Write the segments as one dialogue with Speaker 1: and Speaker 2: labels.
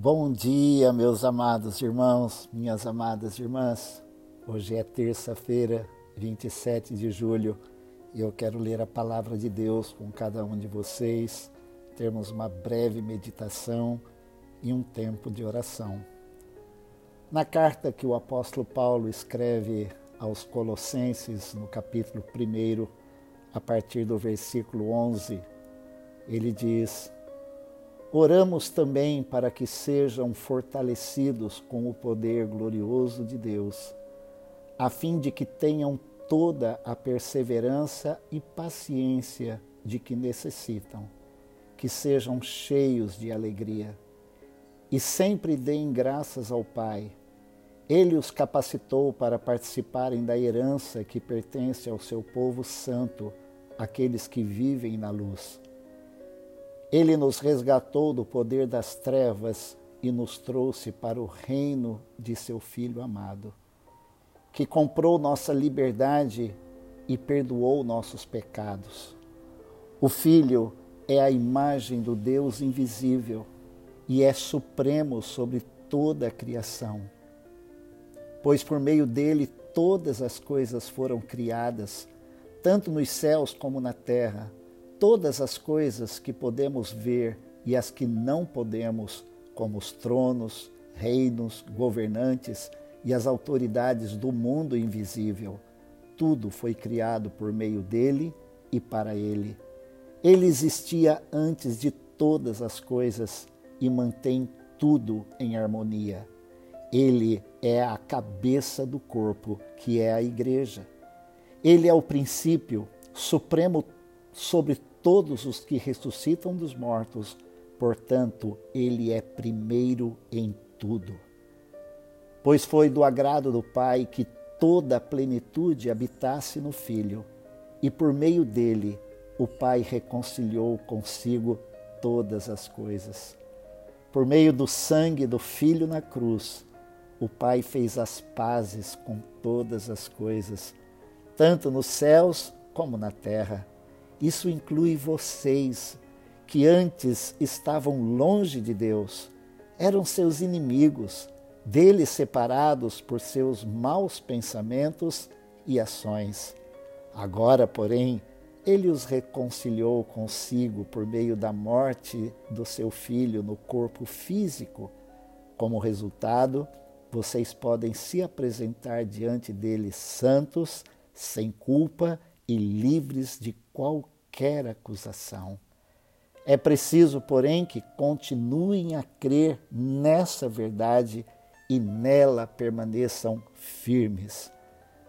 Speaker 1: Bom dia, meus amados irmãos, minhas amadas irmãs. Hoje é terça-feira, 27 de julho, e eu quero ler a palavra de Deus com cada um de vocês, termos uma breve meditação e um tempo de oração. Na carta que o apóstolo Paulo escreve aos Colossenses, no capítulo 1, a partir do versículo 11, ele diz: Oramos também para que sejam fortalecidos com o poder glorioso de Deus, a fim de que tenham toda a perseverança e paciência de que necessitam, que sejam cheios de alegria e sempre deem graças ao Pai. Ele os capacitou para participarem da herança que pertence ao seu povo santo, aqueles que vivem na luz. Ele nos resgatou do poder das trevas e nos trouxe para o reino de seu Filho amado, que comprou nossa liberdade e perdoou nossos pecados. O Filho é a imagem do Deus invisível e é supremo sobre toda a criação. Pois por meio dele todas as coisas foram criadas, tanto nos céus como na terra todas as coisas que podemos ver e as que não podemos, como os tronos, reinos, governantes e as autoridades do mundo invisível. Tudo foi criado por meio dele e para ele. Ele existia antes de todas as coisas e mantém tudo em harmonia. Ele é a cabeça do corpo, que é a igreja. Ele é o princípio supremo sobre todos os que ressuscitam dos mortos, portanto, ele é primeiro em tudo. Pois foi do agrado do Pai que toda a plenitude habitasse no Filho, e por meio dele o Pai reconciliou consigo todas as coisas. Por meio do sangue do Filho na cruz, o Pai fez as pazes com todas as coisas, tanto nos céus como na terra isso inclui vocês, que antes estavam longe de Deus, eram seus inimigos, dele separados por seus maus pensamentos e ações. Agora, porém, ele os reconciliou consigo por meio da morte do seu filho no corpo físico. Como resultado, vocês podem se apresentar diante dele santos, sem culpa e livres de qualquer acusação. É preciso, porém, que continuem a crer nessa verdade e nela permaneçam firmes.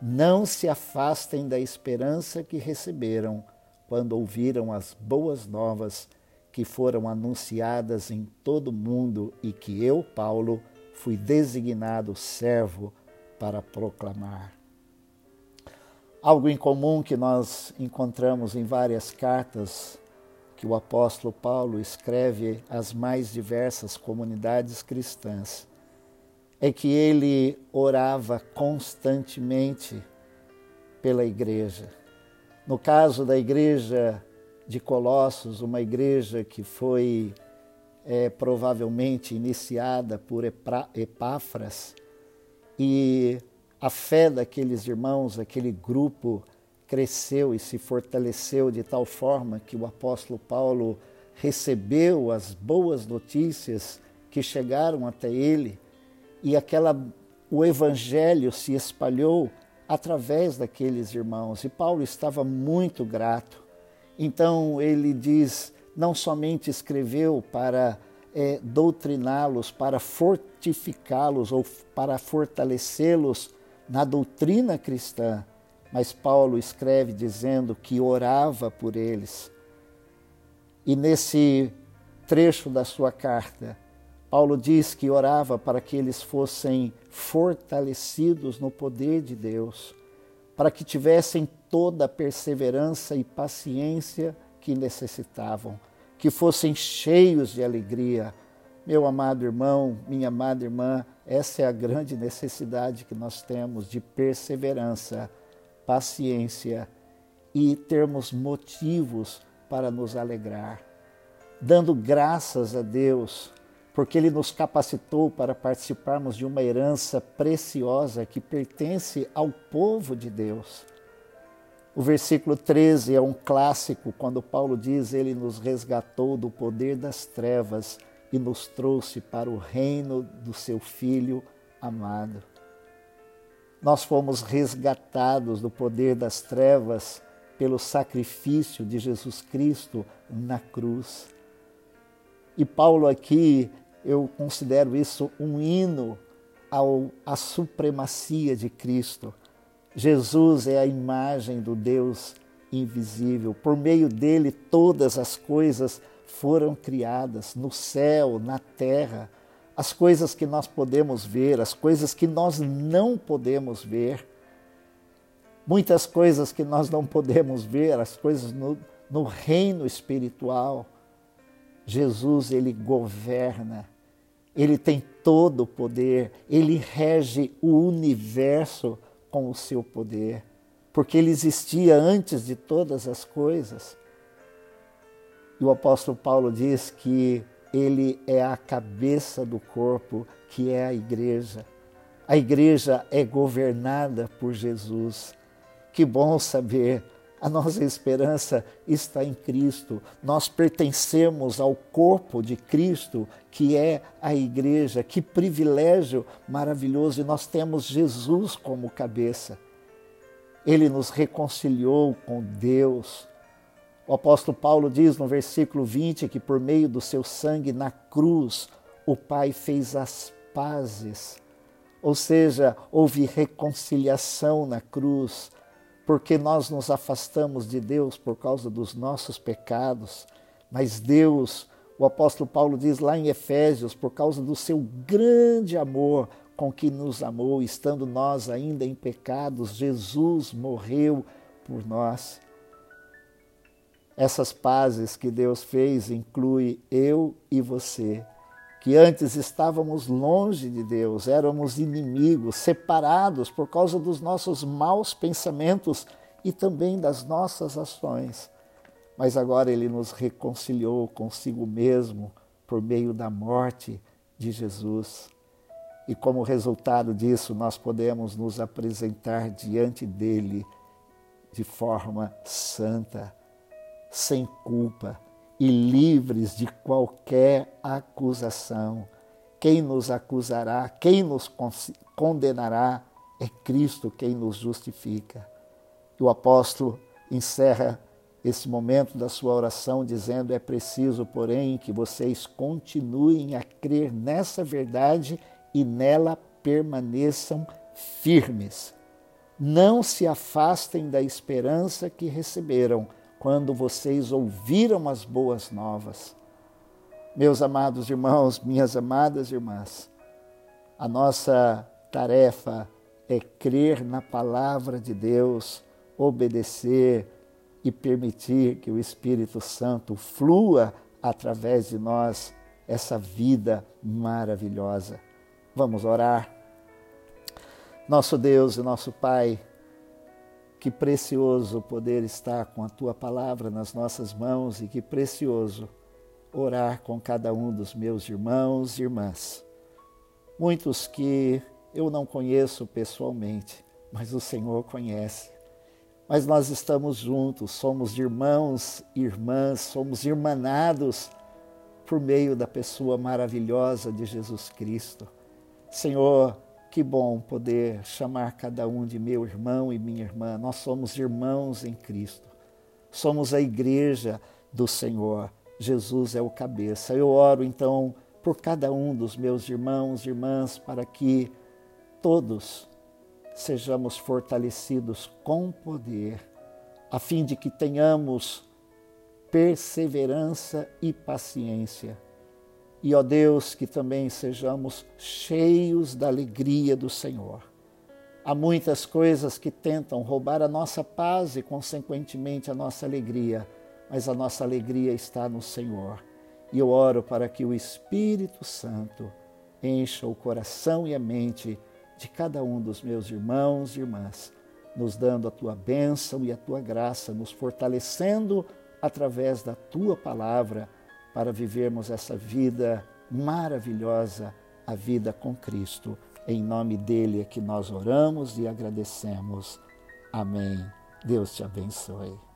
Speaker 1: Não se afastem da esperança que receberam quando ouviram as boas novas que foram anunciadas em todo o mundo e que eu, Paulo, fui designado servo para proclamar. Algo em comum que nós encontramos em várias cartas que o apóstolo Paulo escreve às mais diversas comunidades cristãs é que ele orava constantemente pela igreja. No caso da igreja de Colossos, uma igreja que foi é, provavelmente iniciada por Epáfras, e a fé daqueles irmãos, aquele grupo, cresceu e se fortaleceu de tal forma que o apóstolo Paulo recebeu as boas notícias que chegaram até ele e aquela o evangelho se espalhou através daqueles irmãos e Paulo estava muito grato. Então ele diz, não somente escreveu para é, doutriná-los, para fortificá-los ou para fortalecê-los na doutrina cristã, mas Paulo escreve dizendo que orava por eles. E nesse trecho da sua carta, Paulo diz que orava para que eles fossem fortalecidos no poder de Deus, para que tivessem toda a perseverança e paciência que necessitavam, que fossem cheios de alegria, meu amado irmão, minha amada irmã, essa é a grande necessidade que nós temos de perseverança, paciência e termos motivos para nos alegrar, dando graças a Deus porque Ele nos capacitou para participarmos de uma herança preciosa que pertence ao povo de Deus. O versículo 13 é um clássico quando Paulo diz: Ele nos resgatou do poder das trevas e nos trouxe para o reino do seu Filho amado. Nós fomos resgatados do poder das trevas pelo sacrifício de Jesus Cristo na cruz. E Paulo aqui, eu considero isso um hino ao, à supremacia de Cristo. Jesus é a imagem do Deus invisível. Por meio dele, todas as coisas foram criadas no céu, na terra. As coisas que nós podemos ver, as coisas que nós não podemos ver. Muitas coisas que nós não podemos ver, as coisas no, no reino espiritual. Jesus, ele governa, ele tem todo o poder, ele rege o universo com o seu poder, porque ele existia antes de todas as coisas. E o apóstolo Paulo diz que ele é a cabeça do corpo, que é a igreja. A igreja é governada por Jesus. Que bom saber a nossa esperança está em Cristo. Nós pertencemos ao corpo de Cristo, que é a igreja. Que privilégio maravilhoso! E nós temos Jesus como cabeça. Ele nos reconciliou com Deus. O apóstolo Paulo diz no versículo 20 que por meio do seu sangue na cruz, o Pai fez as pazes. Ou seja, houve reconciliação na cruz porque nós nos afastamos de Deus por causa dos nossos pecados, mas Deus, o apóstolo Paulo diz lá em Efésios, por causa do seu grande amor com que nos amou, estando nós ainda em pecados, Jesus morreu por nós. Essas pazes que Deus fez inclui eu e você que antes estávamos longe de Deus, éramos inimigos, separados por causa dos nossos maus pensamentos e também das nossas ações. Mas agora Ele nos reconciliou consigo mesmo por meio da morte de Jesus. E como resultado disso, nós podemos nos apresentar diante dele de forma santa, sem culpa e livres de qualquer acusação. Quem nos acusará, quem nos condenará, é Cristo quem nos justifica. E o apóstolo encerra esse momento da sua oração dizendo: É preciso, porém, que vocês continuem a crer nessa verdade e nela permaneçam firmes. Não se afastem da esperança que receberam quando vocês ouviram as boas novas. Meus amados irmãos, minhas amadas irmãs, a nossa tarefa é crer na palavra de Deus, obedecer e permitir que o Espírito Santo flua através de nós essa vida maravilhosa. Vamos orar. Nosso Deus e nosso Pai, que precioso poder estar com a tua palavra nas nossas mãos e que precioso orar com cada um dos meus irmãos e irmãs. Muitos que eu não conheço pessoalmente, mas o Senhor conhece. Mas nós estamos juntos, somos irmãos e irmãs, somos irmanados por meio da pessoa maravilhosa de Jesus Cristo. Senhor, que bom poder chamar cada um de meu irmão e minha irmã. Nós somos irmãos em Cristo. Somos a igreja do Senhor. Jesus é o cabeça. Eu oro então por cada um dos meus irmãos e irmãs para que todos sejamos fortalecidos com poder, a fim de que tenhamos perseverança e paciência e, ó Deus, que também sejamos cheios da alegria do Senhor. Há muitas coisas que tentam roubar a nossa paz e, consequentemente, a nossa alegria, mas a nossa alegria está no Senhor. E eu oro para que o Espírito Santo encha o coração e a mente de cada um dos meus irmãos e irmãs, nos dando a tua bênção e a tua graça, nos fortalecendo através da tua palavra para vivermos essa vida maravilhosa a vida com Cristo. Em nome dele é que nós oramos e agradecemos. Amém. Deus te abençoe.